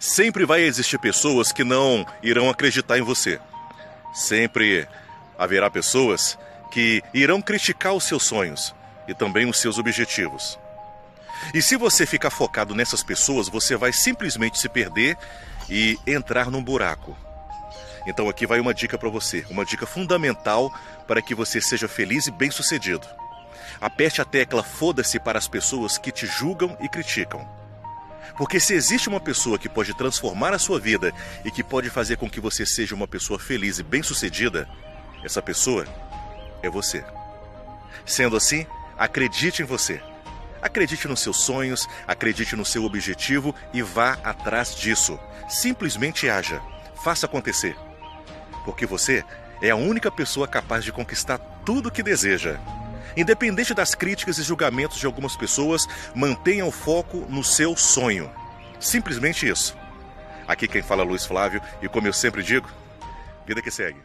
Sempre vai existir pessoas que não irão acreditar em você. Sempre haverá pessoas que irão criticar os seus sonhos e também os seus objetivos. E se você ficar focado nessas pessoas, você vai simplesmente se perder e entrar num buraco. Então aqui vai uma dica para você, uma dica fundamental para que você seja feliz e bem-sucedido. Aperte a tecla foda-se para as pessoas que te julgam e criticam. Porque se existe uma pessoa que pode transformar a sua vida e que pode fazer com que você seja uma pessoa feliz e bem-sucedida, essa pessoa é você. Sendo assim, acredite em você. Acredite nos seus sonhos, acredite no seu objetivo e vá atrás disso. Simplesmente haja. Faça acontecer. Porque você é a única pessoa capaz de conquistar tudo o que deseja. Independente das críticas e julgamentos de algumas pessoas, mantenha o foco no seu sonho. Simplesmente isso. Aqui quem fala é Luiz Flávio e como eu sempre digo, vida que segue.